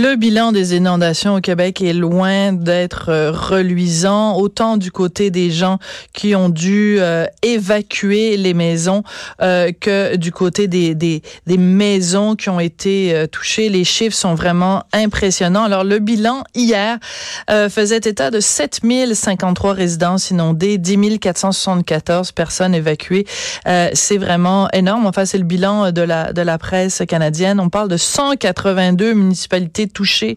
Le bilan des inondations au Québec est loin d'être euh, reluisant, autant du côté des gens qui ont dû euh, évacuer les maisons euh, que du côté des, des, des maisons qui ont été touchées. Les chiffres sont vraiment impressionnants. Alors, le bilan hier faisait état de 7053 résidences inondées, 10 474 personnes évacuées. c'est vraiment énorme. Enfin, c'est le bilan de la, de la presse canadienne. On parle de 182 municipalités touché.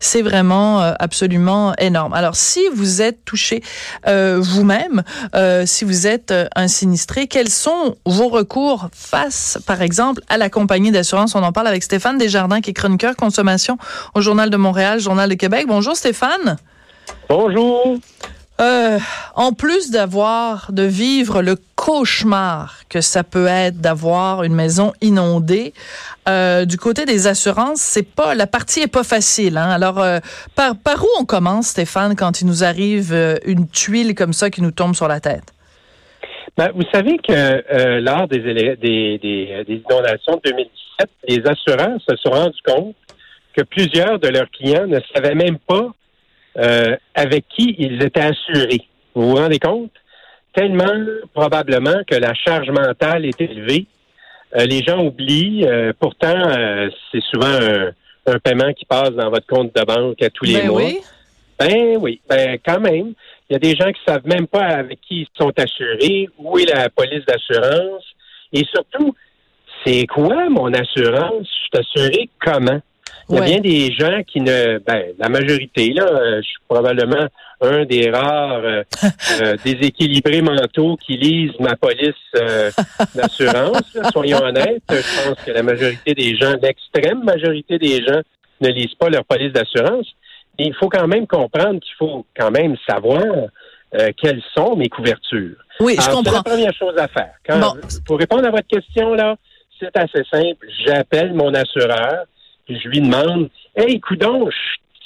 C'est vraiment euh, absolument énorme. Alors, si vous êtes touché euh, vous-même, euh, si vous êtes un sinistré, quels sont vos recours face, par exemple, à la compagnie d'assurance? On en parle avec Stéphane Desjardins, qui est chroniqueur consommation au Journal de Montréal, Journal de Québec. Bonjour, Stéphane. Bonjour. Euh, en plus d'avoir, de vivre le cauchemar que ça peut être d'avoir une maison inondée, euh, du côté des assurances, c'est pas la partie est pas facile. Hein? Alors, euh, par, où on commence, Stéphane, quand il nous arrive une tuile comme ça qui nous tombe sur la tête? Ben, vous savez que lors des, des, inondations de 2017, les assurances se sont rendus compte que plusieurs de leurs clients ne savaient même pas euh, avec qui ils étaient assurés. Vous vous rendez compte? Tellement probablement que la charge mentale est élevée. Euh, les gens oublient. Euh, pourtant, c'est souvent un, paiement qui passe dans votre compte de banque à tous les ben mois. Oui. Ben oui, ben quand même. Il y a des gens qui savent même pas avec qui ils sont assurés, où est la police d'assurance, et surtout, c'est quoi mon assurance? Je suis assuré comment? Il y a bien des gens qui ne, ben, la majorité, là, euh, je suis probablement un des rares euh, euh, déséquilibrés mentaux qui lisent ma police d'assurance. Soyons honnêtes, je pense que la majorité des gens, l'extrême majorité des gens, ne lisent pas leur police d'assurance. Et il faut quand même comprendre qu'il faut quand même savoir quelles sont mes couvertures. Oui, je comprends. C'est la première chose à faire. Pour répondre à votre question, là, c'est assez simple. J'appelle mon assureur je lui demande Hey, coudon,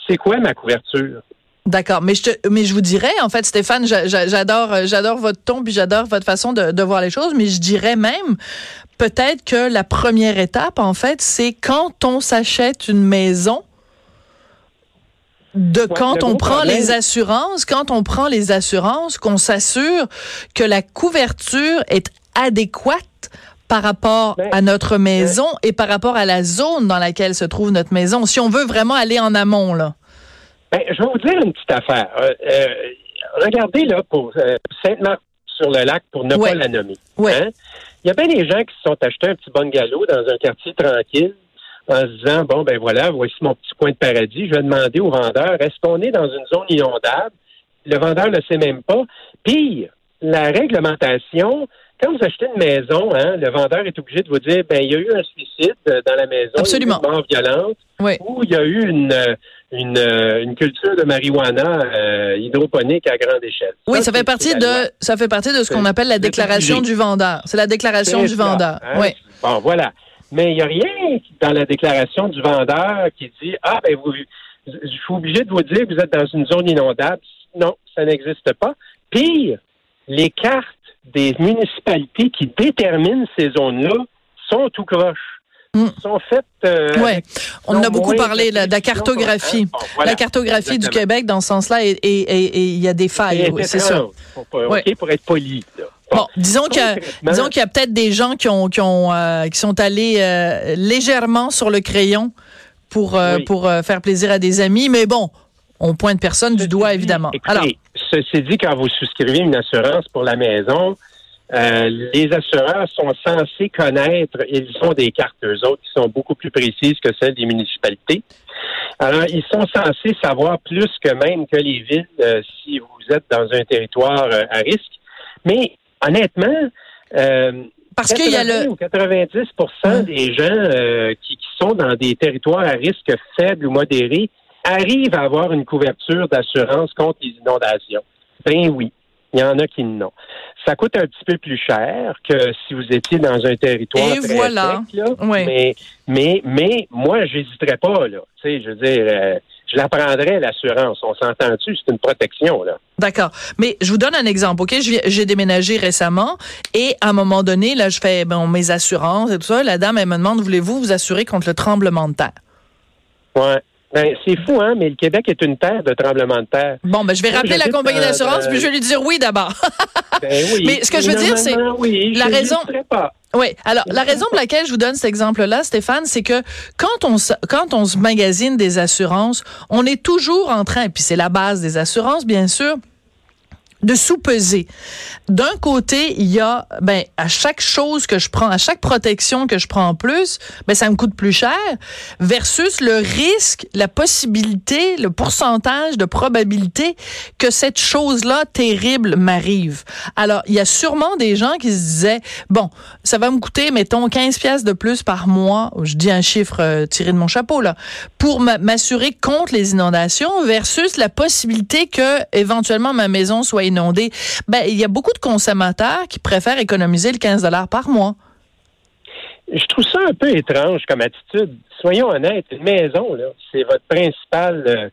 c'est quoi ma couverture? D'accord, mais je te, mais je vous dirais en fait Stéphane, j'adore euh, j'adore votre ton puis j'adore votre façon de, de, voir les choses, mais je dirais même peut-être que la première étape en fait, c'est quand on s'achète une maison de quand on prend les assurances, quand on prend les assurances, qu'on s'assure que la couverture est adéquate par rapport ben, à notre maison et par rapport à la zone dans laquelle se trouve notre maison, si on veut vraiment aller en amont, là? Ben, je vais vous dire une petite affaire. Euh, euh, regardez, là, pour euh, Sainte-Marthe-sur-le-Lac, pour ne pas la nommer. Hein? Il y a bien des gens qui se sont achetés un petit bungalow dans un quartier tranquille en se disant, bon, ben voilà, voici mon petit coin de paradis. Je vais demander au vendeur, est-ce qu'on est dans une zone inondable? Le vendeur ne le sait même pas. Pire, la réglementation quand vous achetez une maison, hein, le vendeur est obligé de vous dire, ben il y a eu un suicide euh, dans la maison, Absolument. une mort violente, ou il y a eu une euh, une, euh, une culture de marijuana hydroponique à grande échelle. Oui, ça, fait partie de ça fait partie de ce qu'on appelle la déclaration du vendeur. C'est la déclaration du vendeur. Hein? Oui. Bon, voilà. Mais il n'y a rien dans la déclaration du vendeur qui dit ah ben vous je suis obligé de vous dire que vous êtes dans une zone inondable. Non, ça n'existe pas. Pire, les cartes des municipalités qui déterminent ces zones-là sont tout croche. Hmm. Sont faites. Euh, ouais. On a beaucoup parlé de la cartographie. la cartographie du Québec, dans ce sens-là, et il y a des failles. Oui, c'est ça. Pour, pour être poli. Bon, disons qu'il disons qu'il y a peut-être des gens qui ont qui ont euh, qui sont allés euh, légèrement sur le crayon pour euh, pour faire plaisir à des amis, mais bon, on pointe personne du doigt évidemment. Alors, Ceci dit, quand vous souscrivez une assurance pour la maison, euh, les assureurs sont censés connaître, ils ont des cartes, eux autres, qui sont beaucoup plus précises que celles des municipalités. Alors, ils sont censés savoir plus que même que les villes, euh, si vous êtes dans un territoire euh, à risque. Mais honnêtement, Parce qu'il y a 80 le. ou 90 Ouais. des gens qui, qui sont dans des territoires à risque faible ou modéré arrivent à avoir une couverture d'assurance contre les inondations. Ben oui, il y en a qui n'ont. Ça coûte un petit peu plus cher que si vous étiez dans un territoire Et très voilà. sec, là. Oui. Mais, mais, mais moi, j'hésiterais pas, là. Tu sais, je veux dire, euh, je la prendrais, l'assurance. On s'entend-tu? C'est une protection, là. D'accord. Mais je vous donne un exemple, OK? J'ai déménagé récemment et à un moment donné, là, je fais bon, mes assurances et tout ça. La dame, elle me demande, voulez-vous vous assurer contre le tremblement de terre? Ouais. Ben, c'est fou, hein, mais le Québec est une terre de tremblement de terre. Bon, ben, je vais Moi, rappeler la compagnie d'assurance, euh, puis je vais lui dire oui d'abord. Ben oui. Mais ce que je veux dire, c'est oui, la raison- pas. Oui. Alors, la raison pour laquelle je vous donne cet exemple-là, Stéphane, c'est que quand on se, quand on se magasine des assurances, on est toujours en train, puis c'est la base des assurances, bien sûr, de sous-peser. D'un côté, il y a, ben, à chaque chose que je prends, à chaque protection que je prends en plus, ben, ça me coûte plus cher, versus le risque, la possibilité, le pourcentage de probabilité que cette chose-là terrible m'arrive. Alors, il y a sûrement des gens qui se disaient, bon, ça va me coûter, mettons, 15 pièces de plus par mois, je dis un chiffre euh, tiré de mon chapeau, là, pour m'a- m'assurer contre les inondations versus la possibilité que, éventuellement, ma maison soit inondée. Ben, il y a beaucoup de consommateurs qui préfèrent économiser le 15 dollars par mois. Je trouve ça un peu étrange comme attitude. Soyons honnêtes, une maison, là, c'est votre principal.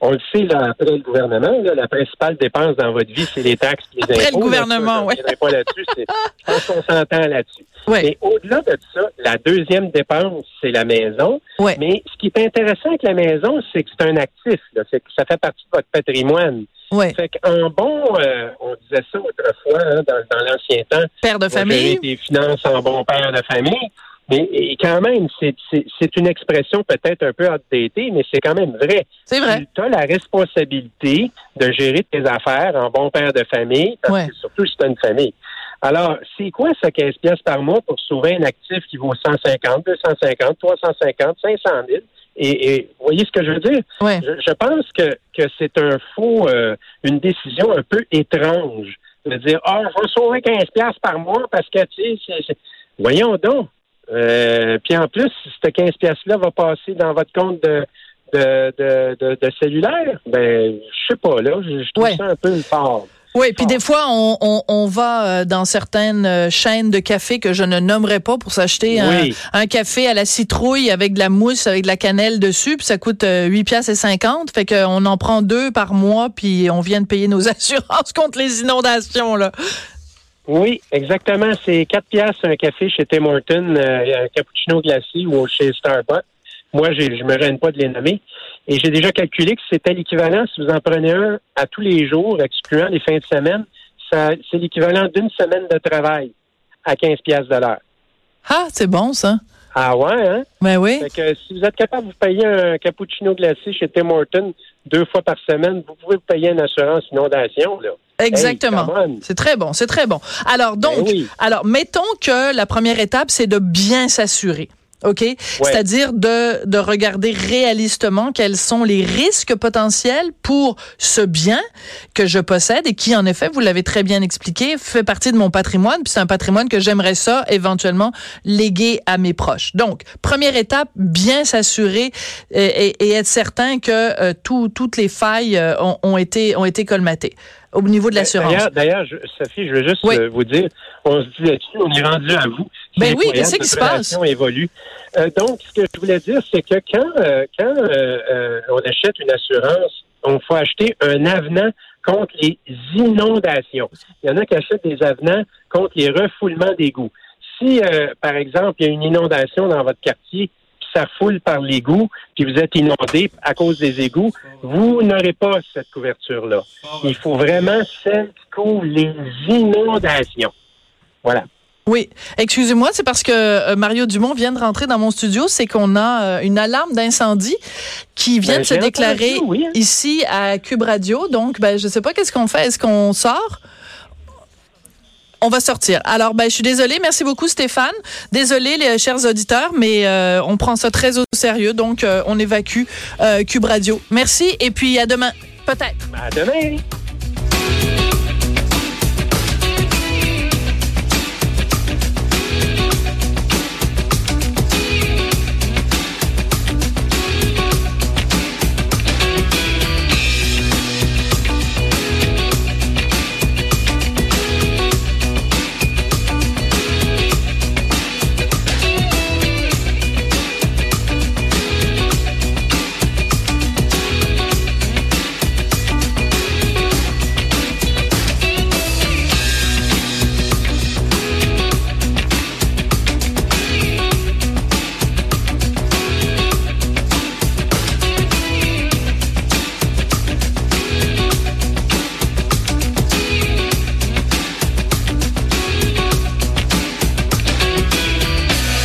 On le sait, là, après le gouvernement, là, la principale dépense dans votre vie, c'est les taxes et les Après le impôts. gouvernement, reviendrai pas là-dessus. c'est- Je pense qu'on s'entend là-dessus. Ouais. Mais au-delà de ça, la deuxième dépense, c'est la maison. Ouais. Mais ce qui est intéressant avec la maison, c'est que c'est un actif. Là. C'est que ça fait partie de votre patrimoine. Ouais. Fait qu'un bon, euh, on disait ça autrefois, hein, dans, dans l'ancien temps, Père de famille? tes finances en bon père de famille. Mais et quand même, c'est- une expression peut-être un peu outdatée, mais c'est quand même vrai. C'est vrai. Tu as la responsabilité de gérer tes affaires en bon père de famille, parce Ouais. que surtout si tu as une famille. Alors, c'est quoi ça 15 pièces par mois pour sauver un actif qui vaut 150, 250, 350, 500 000? Et, et voyez ce que je veux dire? Ouais. Je, je pense que, que c'est un faux, euh, une décision un peu étrange de dire, ah, je vais sauver 15 pièces par mois parce que, tu sais, voyons donc. Euh, puis en plus, ce 15 pièces-là va passer dans votre compte de, de, de, de, de cellulaire, ben, je sais pas, là, je, trouve Ouais. ça un peu fort. Oui, puis des fois, on, on, on va euh, dans certaines euh, chaînes de café que je ne nommerai pas pour s'acheter un, Oui. un café à la citrouille avec de la mousse, avec de la cannelle dessus, puis ça coûte euh, 8 pièces et 50. Fait qu'on en prend deux par mois, puis on vient de payer nos assurances contre les inondations, là. Oui, exactement. C'est 4 piastres un café chez Tim Hortons, euh, un cappuccino glacé ou chez Starbucks. Moi, je me gêne pas de les nommer. Et j'ai déjà calculé que c'était l'équivalent, si vous en prenez un à tous les jours, excluant les fins de semaine, ça, c'est l'équivalent d'une semaine de travail à 15 piastres de l'heure. Ah, c'est bon, ça. Ah ouais, hein? Ben oui. Fait que si vous êtes capable de vous payer un cappuccino glacé chez Tim Hortons deux fois par semaine, vous pouvez vous payer une assurance inondation, là. Exactement. Hey, c'est très bon, c'est très bon. Alors donc, Ben oui. alors mettons que la première étape c'est de bien s'assurer. OK? C'est-à-dire de, de regarder réalistement quels sont les risques potentiels pour ce bien que je possède et qui, en effet, vous l'avez très bien expliqué, fait partie de mon patrimoine, puis c'est un patrimoine que j'aimerais ça éventuellement léguer à mes proches. Donc, première étape, bien s'assurer et, et- et être certain que euh, tout- toutes les failles euh, ont, ont été, ont été colmatées au niveau de l'assurance. D'ailleurs, Sophie, je veux juste Oui. euh, vous dire, on se dit là-dessus, on est rendu à vous? Ben oui, qu'est-ce qui se passe? évolue. Euh, donc, ce que je voulais dire, c'est que quand, euh, quand euh, euh, on achète une assurance, on faut acheter un avenant contre les inondations. Il y en a qui achètent des avenants contre les refoulements d'égouts. Si, euh, par exemple, il y a une inondation dans votre quartier, puis ça foule par l'égout, puis vous êtes inondé à cause des égouts, vous n'aurez pas cette couverture-là. Il faut vraiment celle qui couvre les inondations. Voilà. Oui, excusez-moi, c'est parce que euh, Mario Dumont vient de rentrer dans mon studio, c'est qu'on a euh, une alarme d'incendie qui vient Ben, de se déclarer oui, hein. ici à Cube Radio. Donc, ben, je sais pas qu'est-ce qu'on fait. Est-ce qu'on sort? On va sortir. Alors, ben, je suis désolée. Merci beaucoup, Stéphane. Désolée, les chers auditeurs, mais euh, on prend ça très au sérieux. Donc, euh, on évacue euh, Cube Radio. Merci et puis à demain. Peut-être. À demain.